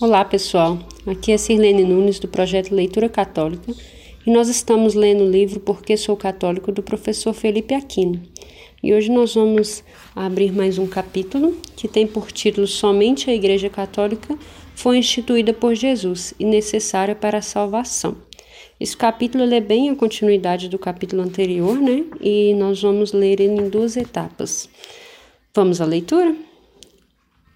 Olá pessoal, aqui é Sirlene Nunes do projeto Leitura Católica e nós estamos lendo o livro Porque Sou Católico do professor Felipe Aquino. E hoje nós vamos abrir mais um capítulo que tem por título Somente a Igreja Católica foi instituída por Jesus e necessária para a salvação. Esse capítulo é bem a continuidade do capítulo anterior, né? E nós vamos ler ele em duas etapas. Vamos à leitura?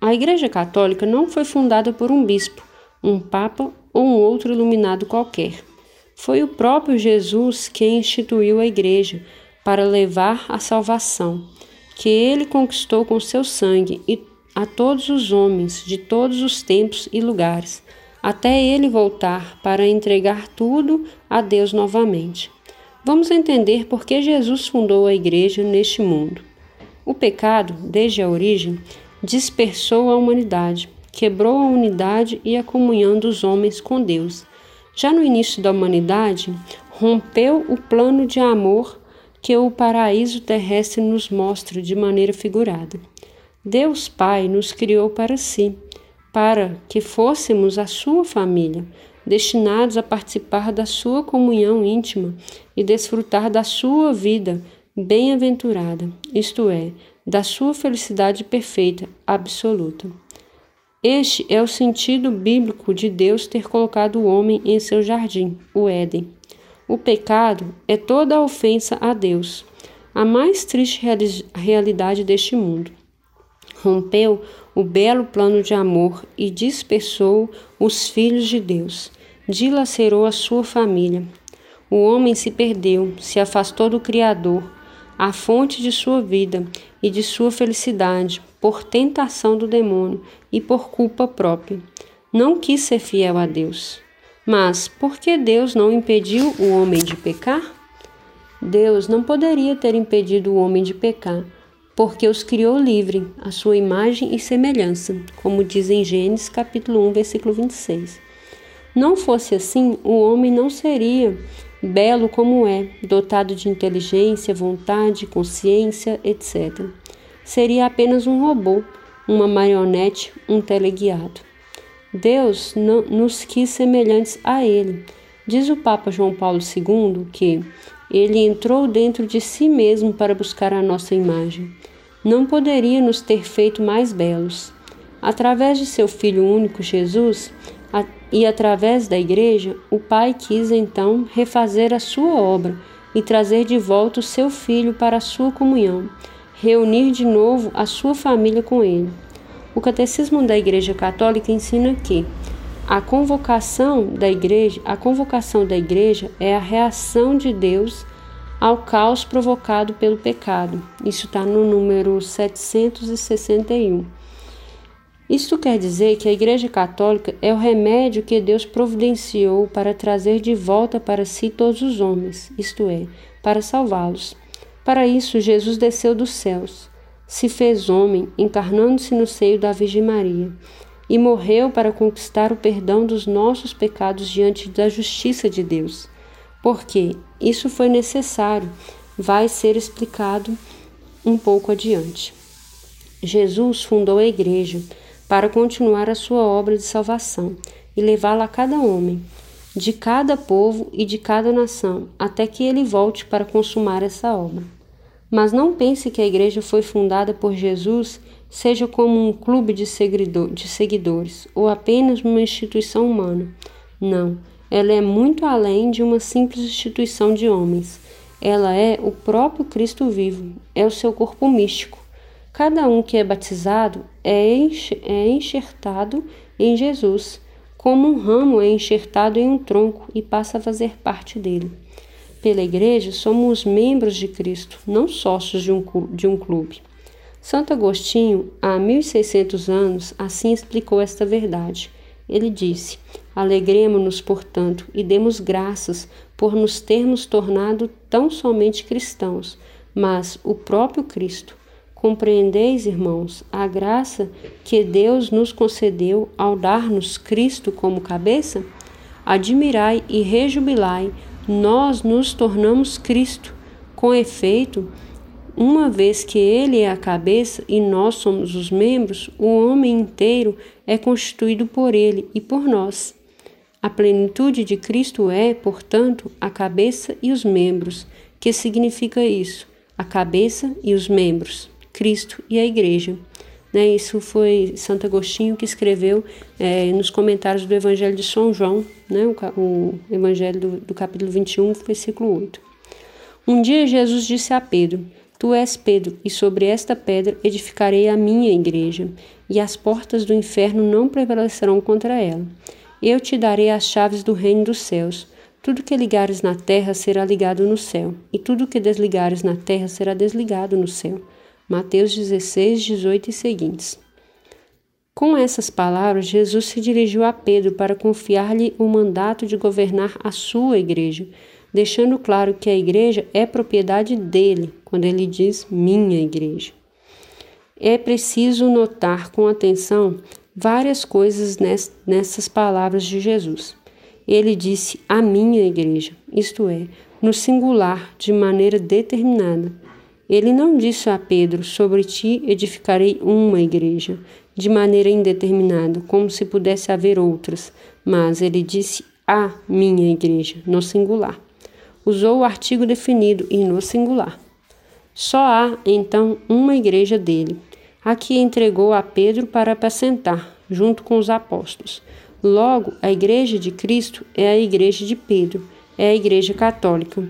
A Igreja Católica não foi fundada por um bispo, um papa ou um outro iluminado qualquer. Foi o próprio Jesus quem instituiu a Igreja para levar a salvação, que ele conquistou com seu sangue e a todos os homens de todos os tempos e lugares, até ele voltar para entregar tudo a Deus novamente. Vamos entender por que Jesus fundou a Igreja neste mundo. O pecado, desde a origem, dispersou a humanidade, quebrou a unidade e a comunhão dos homens com Deus. Já no início da humanidade, rompeu o plano de amor que o paraíso terrestre nos mostra de maneira figurada. Deus Pai nos criou para si, para que fôssemos a sua família, destinados a participar da sua comunhão íntima e desfrutar da sua vida bem-aventurada, isto é, da sua felicidade perfeita, absoluta. Este é o sentido bíblico de Deus ter colocado o homem em seu jardim, o Éden. O pecado é toda a ofensa a Deus, a mais triste realidade deste mundo. Rompeu o belo plano de amor e dispersou os filhos de Deus, dilacerou a sua família. O homem se perdeu, se afastou do Criador, a fonte de sua vida e de sua felicidade, por tentação do demônio e por culpa própria. Não quis ser fiel a Deus. Mas por que Deus não impediu o homem de pecar? Deus não poderia ter impedido o homem de pecar, porque os criou livre, à sua imagem e semelhança, como diz em Gênesis capítulo 1, versículo 26. Não fosse assim, o homem não seria belo como é, dotado de inteligência, vontade, consciência, etc. Seria apenas um robô, uma marionete, um teleguiado. Deus não, nos quis semelhantes a Ele. Diz o Papa João Paulo II que ele entrou dentro de si mesmo para buscar a nossa imagem. Não poderia nos ter feito mais belos. Através de seu Filho único, Jesus, e através da Igreja, o Pai quis então refazer a sua obra e trazer de volta o seu filho para a sua comunhão, reunir de novo a sua família com ele. O Catecismo da Igreja Católica ensina que a convocação da igreja, a convocação da igreja é a reação de Deus ao caos provocado pelo pecado. Isso está no número 761. Isto quer dizer que a Igreja Católica é o remédio que Deus providenciou para trazer de volta para si todos os homens, isto é, para salvá-los. Para isso, Jesus desceu dos céus, se fez homem, encarnando-se no seio da Virgem Maria, e morreu para conquistar o perdão dos nossos pecados diante da justiça de Deus. Porque isso foi necessário, vai ser explicado um pouco adiante. Jesus fundou a Igreja para continuar a sua obra de salvação e levá-la a cada homem, de cada povo e de cada nação, até que ele volte para consumar essa obra. Mas não pense que a igreja foi fundada por Jesus seja como um clube de, de seguidores ou apenas uma instituição humana. Não, ela é muito além de uma simples instituição de homens. Ela é o próprio Cristo vivo, é o seu corpo místico Cada um que é batizado é, é enxertado em Jesus, como um ramo é enxertado em um tronco e passa a fazer parte dele. Pela Igreja, somos membros de Cristo, não sócios de um, clube. Santo Agostinho, há 1600 anos, assim explicou esta verdade. Ele disse: Alegremos-nos, portanto, e demos graças por nos termos tornado tão somente cristãos, mas o próprio Cristo Compreendeis, irmãos, a graça que Deus nos concedeu ao dar-nos Cristo como cabeça? Admirai e rejubilai, nós nos tornamos Cristo. Com efeito, uma vez que ele é a cabeça e nós somos os membros, o homem inteiro é constituído por ele e por nós. A plenitude de Cristo é, portanto, a cabeça e os membros. Que significa isso? A cabeça e os membros, Cristo e a Igreja. Né, isso foi Santo Agostinho que escreveu é, nos comentários do Evangelho de São João, né, o, o Evangelho do, do capítulo 21, versículo 8. Um dia Jesus disse a Pedro: Tu és Pedro, e sobre esta pedra edificarei a minha igreja, e as portas do inferno não prevalecerão contra ela. Eu te darei as chaves do reino dos céus. Tudo que ligares na terra será ligado no céu, e tudo que desligares na terra será desligado no céu. Mateus 16, 18 e seguintes. Com essas palavras, Jesus se dirigiu a Pedro para confiar-lhe o mandato de governar a sua igreja deixando claro que a igreja é propriedade dele, quando ele diz minha igreja. É preciso notar com atenção várias coisas nessas palavras de Jesus. Ele disse a minha igreja, isto é, no singular, de maneira determinada. Ele não disse a Pedro: Sobre ti edificarei uma igreja, de maneira indeterminada, como se pudesse haver outras, mas ele disse a minha igreja, no singular usou o artigo definido e no singular. Só há, então, uma igreja dele, a que entregou a Pedro para apacentar, junto com os apóstolos. Logo, a igreja de Cristo é a igreja de Pedro, é a igreja católica.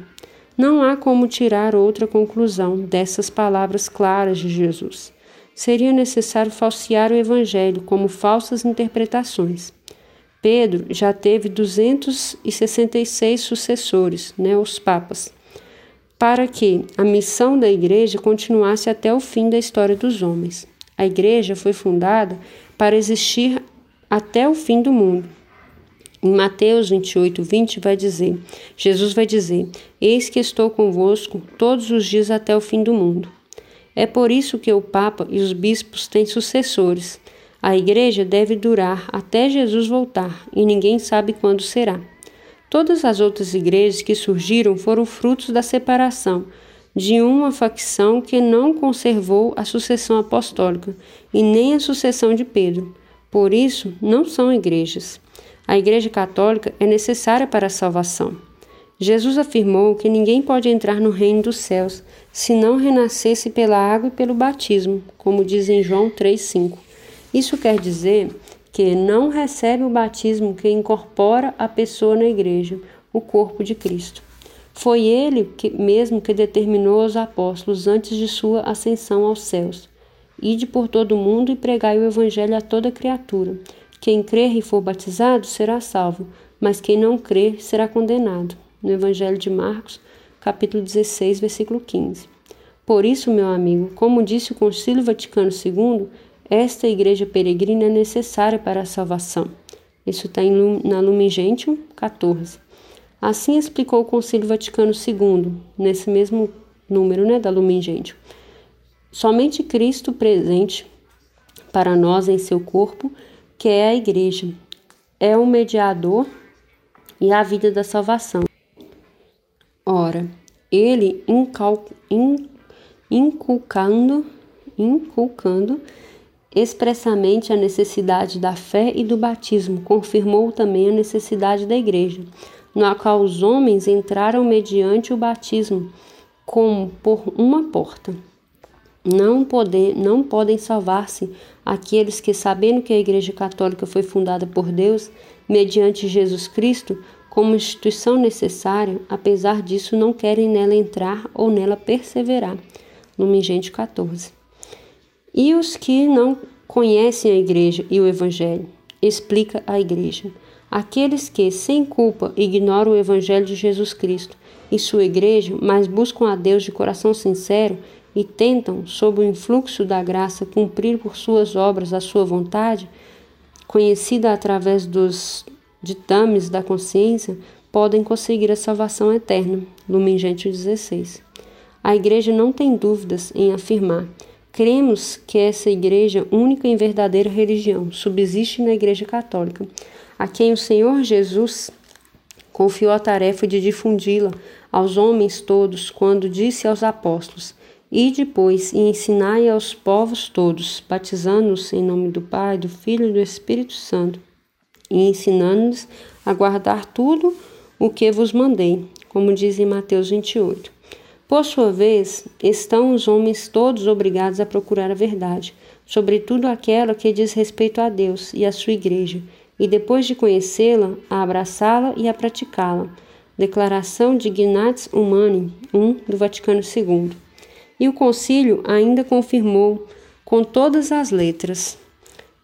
Não há como tirar outra conclusão dessas palavras claras de Jesus. Seria necessário falsear o evangelho como falsas interpretações. Pedro já teve 266 sucessores, né, os papas, para que a missão da igreja continuasse até o fim da história dos homens. A igreja foi fundada para existir até o fim do mundo. Em Mateus 28, 20 vai dizer, Jesus vai dizer: Eis que estou convosco todos os dias até o fim do mundo. É por isso que o Papa e os bispos têm sucessores, a igreja deve durar até Jesus voltar e ninguém sabe quando será. Todas as outras igrejas que surgiram foram frutos da separação de uma facção que não conservou a sucessão apostólica e nem a sucessão de Pedro. Por isso, não são igrejas. A Igreja Católica é necessária para a salvação. Jesus afirmou que ninguém pode entrar no reino dos céus se não renascesse pela água e pelo batismo, como diz em João 3,5. Isso quer dizer que não recebe o batismo que incorpora a pessoa na igreja, o corpo de Cristo. Foi ele que, mesmo que determinou aos apóstolos antes de sua ascensão aos céus: Ide por todo o mundo e pregai o evangelho a toda criatura. Quem crer e for batizado será salvo, mas quem não crer será condenado. No Evangelho de Marcos, capítulo 16, versículo 15. Por isso, meu amigo, como disse o Concílio Vaticano II, esta igreja peregrina é necessária para a salvação. Isso está na Lumen Gentium 14. Assim explicou o Concílio Vaticano II, nesse mesmo número né, da Lumen Gentium. Somente Cristo presente para nós em seu corpo, que é a igreja, é o mediador e a vida da salvação. Ora, ele inculcando, inculcando expressamente a necessidade da fé e do batismo, confirmou também a necessidade da igreja, na qual os homens entraram mediante o batismo, como por uma porta. Não, poder, não podem salvar-se aqueles que, sabendo que a Igreja Católica foi fundada por Deus, mediante Jesus Cristo, como instituição necessária, apesar disso não querem nela entrar ou nela perseverar. Lumen 14. E os que não conhecem a igreja e o evangelho, explica a igreja. Aqueles que, sem culpa, ignoram o evangelho de Jesus Cristo e sua igreja, mas buscam a Deus de coração sincero e tentam, sob o influxo da graça, cumprir por suas obras a sua vontade, conhecida através dos ditames da consciência, podem conseguir a salvação eterna. Lumen Gentium 16. A igreja não tem dúvidas em afirmar Cremos que essa igreja, única e verdadeira religião, subsiste na Igreja Católica, a quem o Senhor Jesus confiou a tarefa de difundi-la aos homens todos, quando disse aos apóstolos: E depois, e ensinai aos povos todos, batizando-os em nome do Pai, do Filho e do Espírito Santo, e ensinando-os a guardar tudo o que vos mandei, como diz em Mateus 28. Por sua vez, estão os homens todos obrigados a procurar a verdade, sobretudo aquela que diz respeito a Deus e à sua igreja, e depois de conhecê-la, a abraçá-la e a praticá-la. Declaração de Ignatius Humani, 1 do Vaticano II. E o concílio ainda confirmou com todas as letras: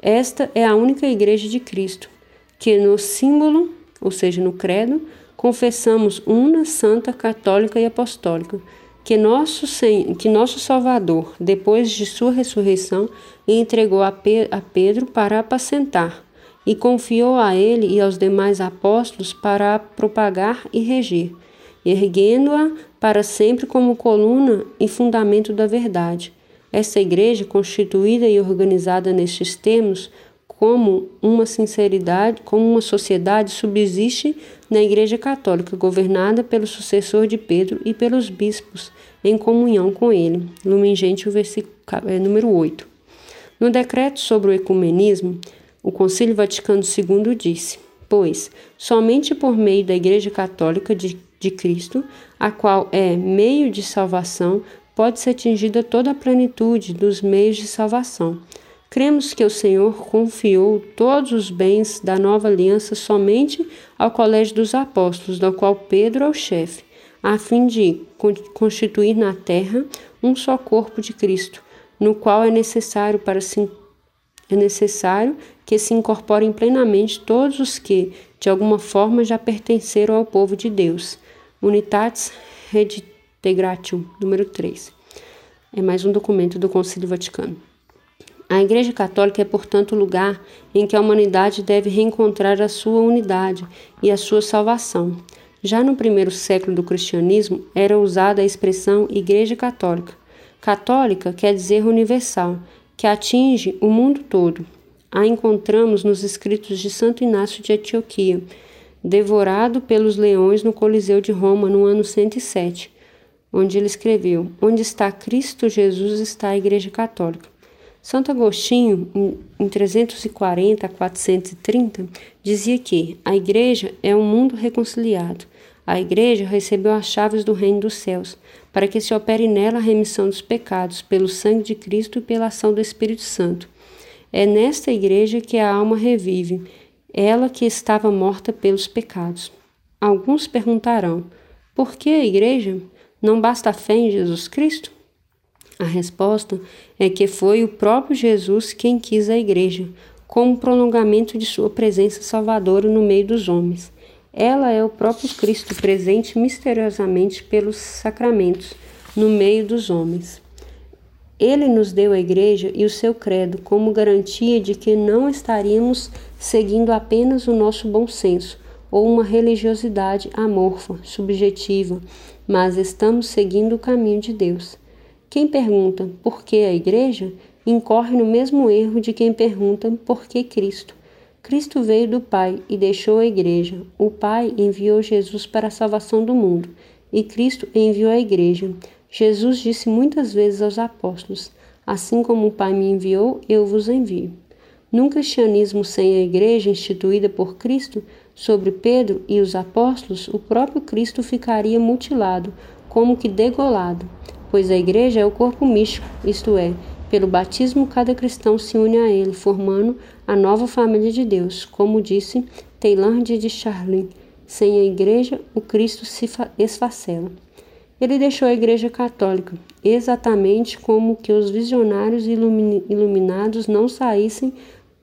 Esta é a única igreja de Cristo, que no símbolo, ou seja, no credo, confessamos una, santa, católica e apostólica, que nosso, que nosso Salvador, depois de sua ressurreição, entregou a, Pedro para apacentar e confiou a ele e aos demais apóstolos para propagar e reger, erguendo-a para sempre como coluna e fundamento da verdade. Essa igreja, constituída e organizada nestes termos, como uma sinceridade, como uma sociedade subsiste na Igreja Católica, governada pelo sucessor de Pedro e pelos bispos, em comunhão com ele. Lumen Gentium, versículo é, número 8. No decreto sobre o ecumenismo, o Concílio Vaticano II disse: Pois, somente por meio da Igreja Católica de, de Cristo, a qual é meio de salvação, pode ser atingida toda a plenitude dos meios de salvação. Cremos que o Senhor confiou todos os bens da nova aliança somente ao Colégio dos Apóstolos, do qual Pedro é o chefe, a fim de constituir na terra um só corpo de Cristo, no qual é necessário para se é necessário que se incorporem plenamente todos os que, de alguma forma, já pertenceram ao povo de Deus. Unitatis Redintegratio, número 3. É mais um documento do Concílio Vaticano. A Igreja Católica é, portanto, o lugar em que a humanidade deve reencontrar a sua unidade e a sua salvação. Já no primeiro século do cristianismo era usada a expressão Igreja Católica. Católica quer dizer universal, que atinge o mundo todo. A encontramos nos escritos de Santo Inácio de Antioquia, devorado pelos leões no Coliseu de Roma no ano 107, onde ele escreveu: Onde está Cristo Jesus está a Igreja Católica. Santo Agostinho, em 340 a 430, dizia que a igreja é um mundo reconciliado. A igreja recebeu as chaves do reino dos céus, para que se opere nela a remissão dos pecados, pelo sangue de Cristo e pela ação do Espírito Santo. É nesta igreja que a alma revive, ela que estava morta pelos pecados. Alguns perguntarão: por que a igreja? Não basta a fé em Jesus Cristo? A resposta é que foi o próprio Jesus quem quis a igreja, como prolongamento de sua presença salvadora no meio dos homens. Ela é o próprio Cristo presente misteriosamente pelos sacramentos no meio dos homens. Ele nos deu a igreja e o seu credo como garantia de que não estaríamos seguindo apenas o nosso bom senso ou uma religiosidade amorfa, subjetiva, mas estamos seguindo o caminho de Deus. Quem pergunta por que a igreja incorre no mesmo erro de quem pergunta por que Cristo. Cristo veio do Pai e deixou a igreja. O Pai enviou Jesus para a salvação do mundo e Cristo enviou a igreja. Jesus disse muitas vezes aos apóstolos: Assim como o Pai me enviou, eu vos envio. Num cristianismo sem a igreja instituída por Cristo sobre Pedro e os apóstolos, o próprio Cristo ficaria mutilado, como que degolado pois a igreja é o corpo místico, isto é, pelo batismo cada cristão se une a ele, formando a nova família de Deus, como disse Teilhard de Charlin. Sem a igreja, o Cristo se esfacela. Ele deixou a igreja católica, exatamente como que os visionários iluminados não saíssem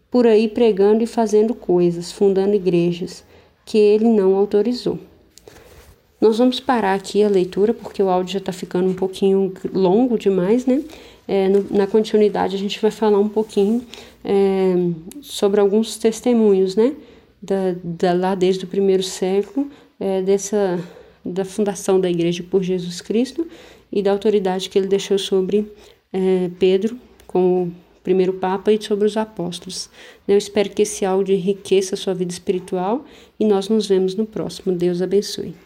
por aí pregando e fazendo coisas, fundando igrejas, que ele não autorizou. Nós vamos parar aqui a leitura, porque o áudio já está ficando um pouquinho longo demais, né? É, no, na continuidade, a gente vai falar um pouquinho é, sobre alguns testemunhos, né? Da, da, lá desde o primeiro século, é, dessa, da fundação da Igreja por Jesus Cristo e da autoridade que ele deixou sobre é, Pedro como primeiro Papa e sobre os apóstolos. Eu espero que esse áudio enriqueça a sua vida espiritual e nós nos vemos no próximo. Deus abençoe.